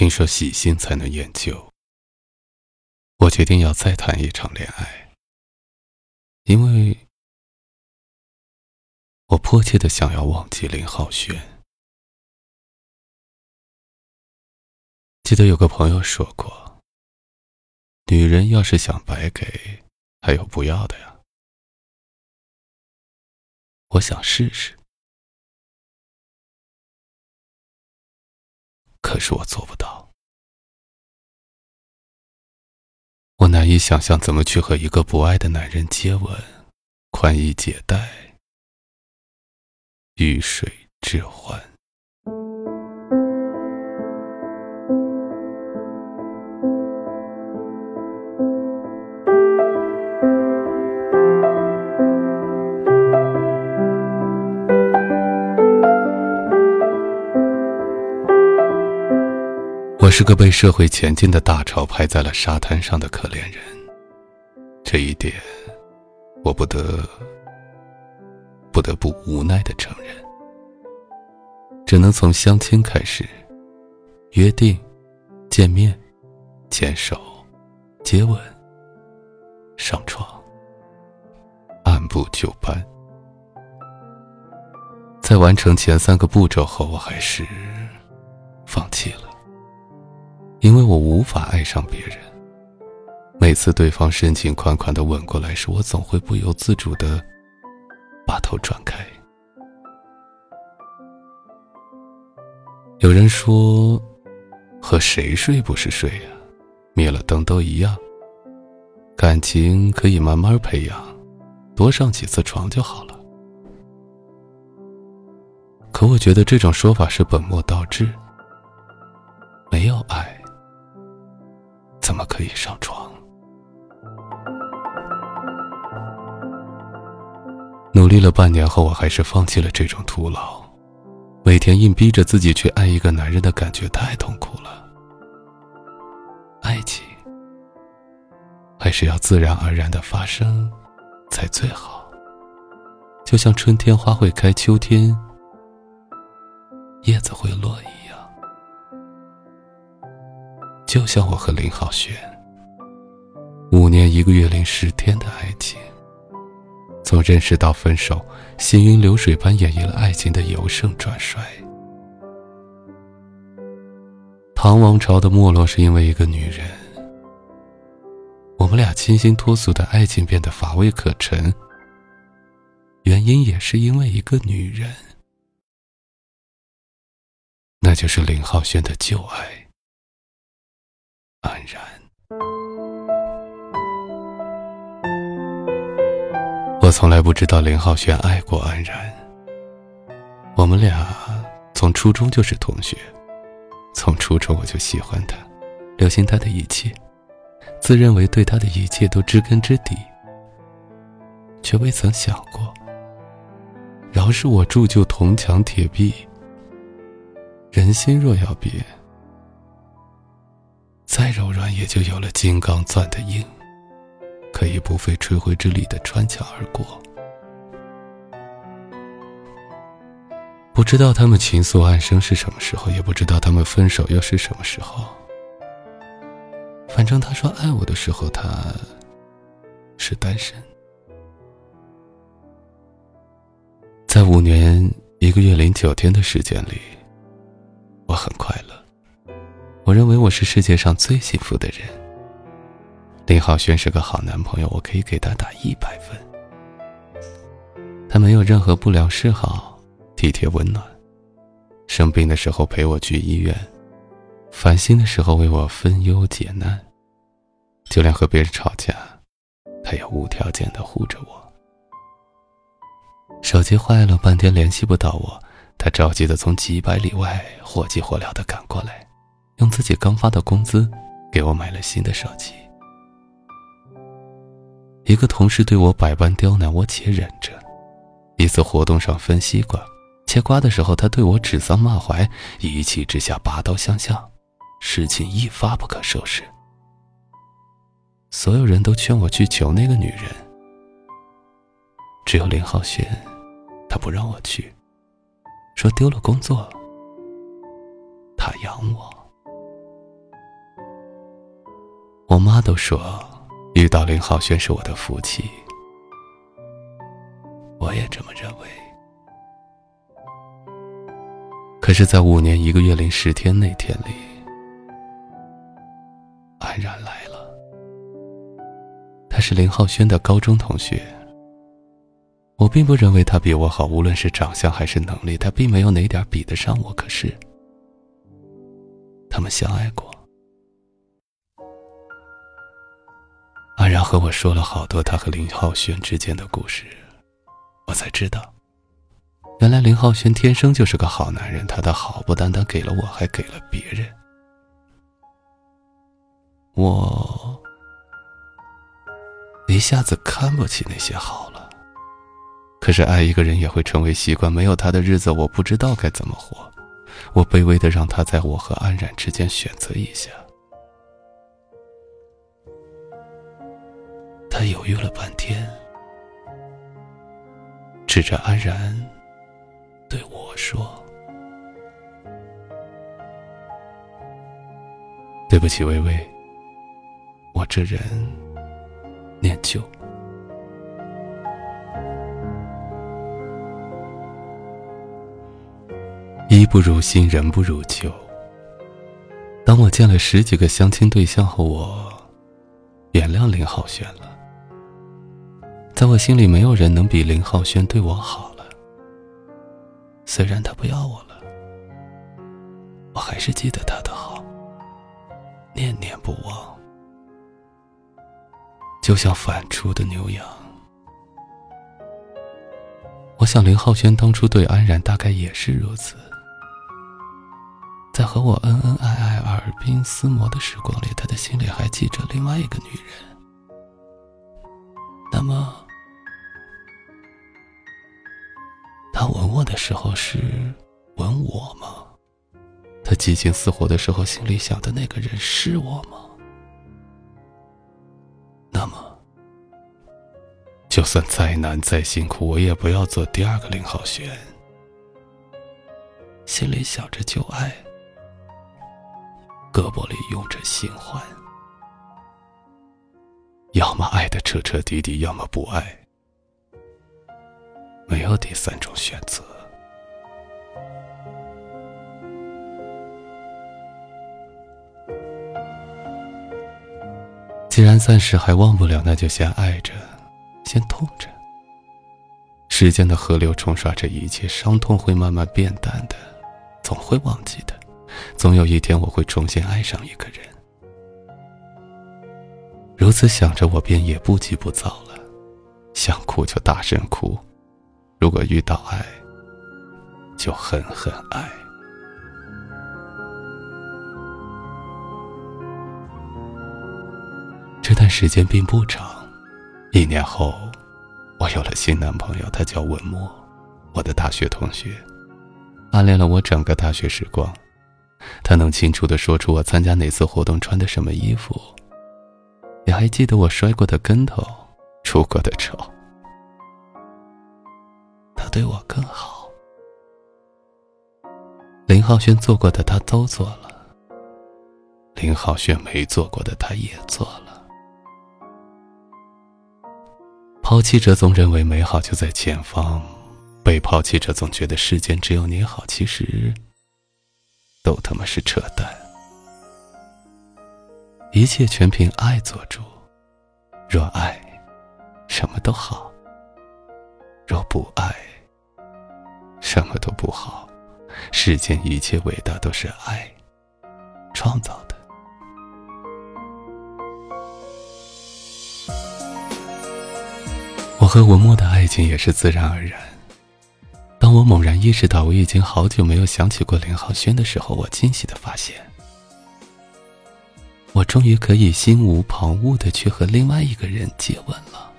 听说喜新才能厌旧，我决定要再谈一场恋爱，因为我迫切的想要忘记林浩轩。记得有个朋友说过，女人要是想白给，还有不要的呀。我想试试，是我做不到。我难以想象怎么去和一个不爱的男人接吻、宽衣解带、遇水之欢。我是个被社会前进的大潮拍在了沙滩上的可怜人，这一点，我不得不得不无奈的承认。只能从相亲开始，约定、见面、牵手、接吻、上床，按部就班。在完成前三个步骤后，我还是放弃了。因为我无法爱上别人。每次对方深情款款的吻过来时，我总会不由自主的把头转开。有人说，和谁睡不是睡呀，灭了灯都一样。感情可以慢慢培养，多上几次床就好了。可我觉得这种说法是本末倒置。可以上床？努力了半年后，我还是放弃了这种徒劳。每天硬逼着自己去爱一个男人的感觉太痛苦了。爱情还是要自然而然的发生才最好。就像春天花会开，秋天叶子会落一样。就像我和林浩轩，五年一个月零十天的爱情，从认识到分手，行云流水般演绎了爱情的由盛转衰。唐王朝的没落是因为一个女人，我们俩清新脱俗的爱情变得乏味可陈，原因也是因为一个女人，那就是林浩轩的旧爱。安然，我从来不知道林浩轩爱过安然。我们俩从初中就是同学，从初中我就喜欢他，留心他的一切，自认为对他的一切都知根知底，却未曾想过，饶是我铸就铜墙铁壁，人心若要变。再柔软，也就有了金刚钻的硬，可以不费吹灰之力的穿墙而过。不知道他们情愫暗生是什么时候，也不知道他们分手又是什么时候。反正他说爱我的时候，他是单身。在五年一个月零九天的时间里，我很快乐。我认为我是世界上最幸福的人。林浩轩是个好男朋友，我可以给他打一百分。他没有任何不良嗜好，体贴温暖，生病的时候陪我去医院，烦心的时候为我分忧解难，就连和别人吵架，他也无条件的护着我。手机坏了，半天联系不到我，他着急的从几百里外火急火燎的赶过来。用自己刚发的工资给我买了新的手机。一个同事对我百般刁难，我且忍着。一次活动上分西瓜，切瓜的时候，他对我指桑骂槐，一气之下拔刀相向，事情一发不可收拾。所有人都劝我去求那个女人，只有林浩轩，他不让我去，说丢了工作，他养我。我妈都说遇到林浩轩是我的福气，我也这么认为。可是，在五年一个月零十天那天里，安然来了。他是林浩轩的高中同学。我并不认为他比我好，无论是长相还是能力，他并没有哪点比得上我。可是，他们相爱过。安然和我说了好多他和林浩轩之间的故事，我才知道。原来林浩轩天生就是个好男人，他的好不单单给了我，还给了别人。我一下子看不起那些好了。可是爱一个人也会成为习惯，没有他的日子，我不知道该怎么活。我卑微的让他在我和安然之间选择一下。他犹豫了半天，指着安然。对我说：“对不起，微微，我这人念旧。衣不如新，人不如旧。当我见了十几个相亲对象后，我原谅林浩轩了。在我心里，没有人能比林浩轩对我好了。”虽然他不要我了，我还是记得他的好，念念不忘，就像反刍的牛羊。我想林浩轩当初对安然大概也是如此，在和我恩恩爱爱、耳鬓厮磨的时光里，他的心里还记着另外一个女人。那么。的时候是吻我吗？他激情似火的时候心里想的那个人是我吗？那么，就算再难再辛苦，我也不要做第二个林浩轩。心里想着旧爱，胳膊里用着新欢，要么爱的彻彻底底，要么不爱。没有第三种选择。既然暂时还忘不了，那就先爱着，先痛着。时间的河流冲刷着一切，伤痛会慢慢变淡的，总会忘记的。总有一天，我会重新爱上一个人。如此想着，我便也不急不躁了，想哭就大声哭。如果遇到爱，就狠狠爱。这段时间并不长，一年后，我有了新男朋友，他叫文墨，我的大学同学，暗恋了我整个大学时光。他能清楚的说出我参加哪次活动穿的什么衣服，也还记得我摔过的跟头，出过的丑。对我更好。林浩轩做过的，他都做了；林浩轩没做过的，他也做了。抛弃者总认为美好就在前方，被抛弃者总觉得世间只有你好。其实，都他妈是扯淡。一切全凭爱做主。若爱，什么都好；若不爱，什么都不好，世间一切伟大都是爱创造的。我和文墨的爱情也是自然而然。当我猛然意识到我已经好久没有想起过林浩轩的时候，我惊喜的发现，我终于可以心无旁骛的去和另外一个人接吻了。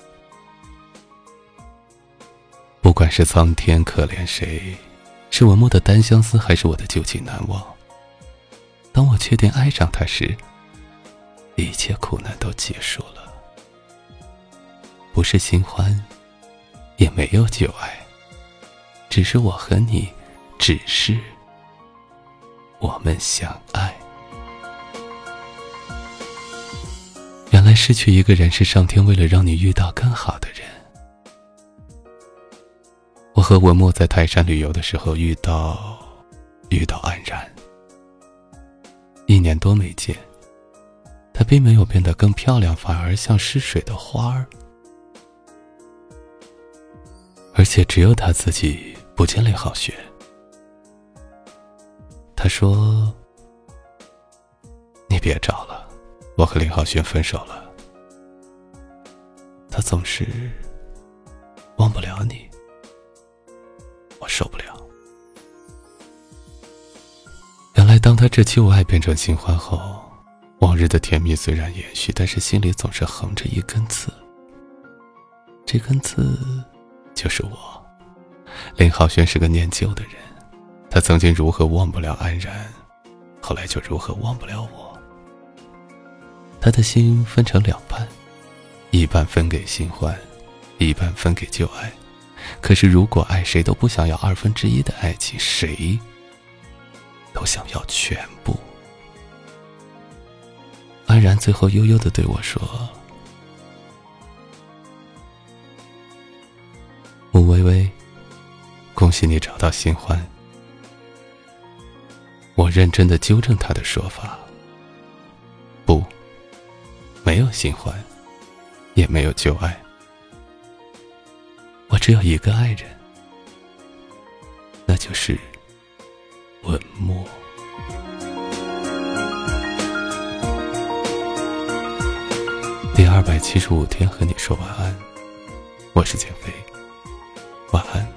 管是苍天可怜谁，是文墨的单相思，还是我的旧情难忘。当我确定爱上他时，一切苦难都结束了。不是新欢，也没有旧爱，只是我和你，只是我们相爱。原来失去一个人是上天为了让你遇到更好的人。和文墨在泰山旅游的时候遇到，遇到安然。一年多没见，她并没有变得更漂亮，反而像失水的花儿。而且只有她自己不见林浩轩。他说：“你别找了，我和林浩轩分手了。他总是他这旧爱变成新欢后，往日的甜蜜虽然延续，但是心里总是横着一根刺。这根刺，就是我。林浩轩是个念旧的人，他曾经如何忘不了安然，后来就如何忘不了我。他的心分成两半，一半分给新欢，一半分给旧爱。可是，如果爱谁都不想要二分之一的爱情，谁都想要全部。安然最后悠悠的对我说：“穆微微，恭喜你找到新欢。”我认真的纠正他的说法：“不，没有新欢，也没有旧爱。”我只有一个爱人，那就是冷漠。第二百七十五天和你说晚安，我是减肥，晚安。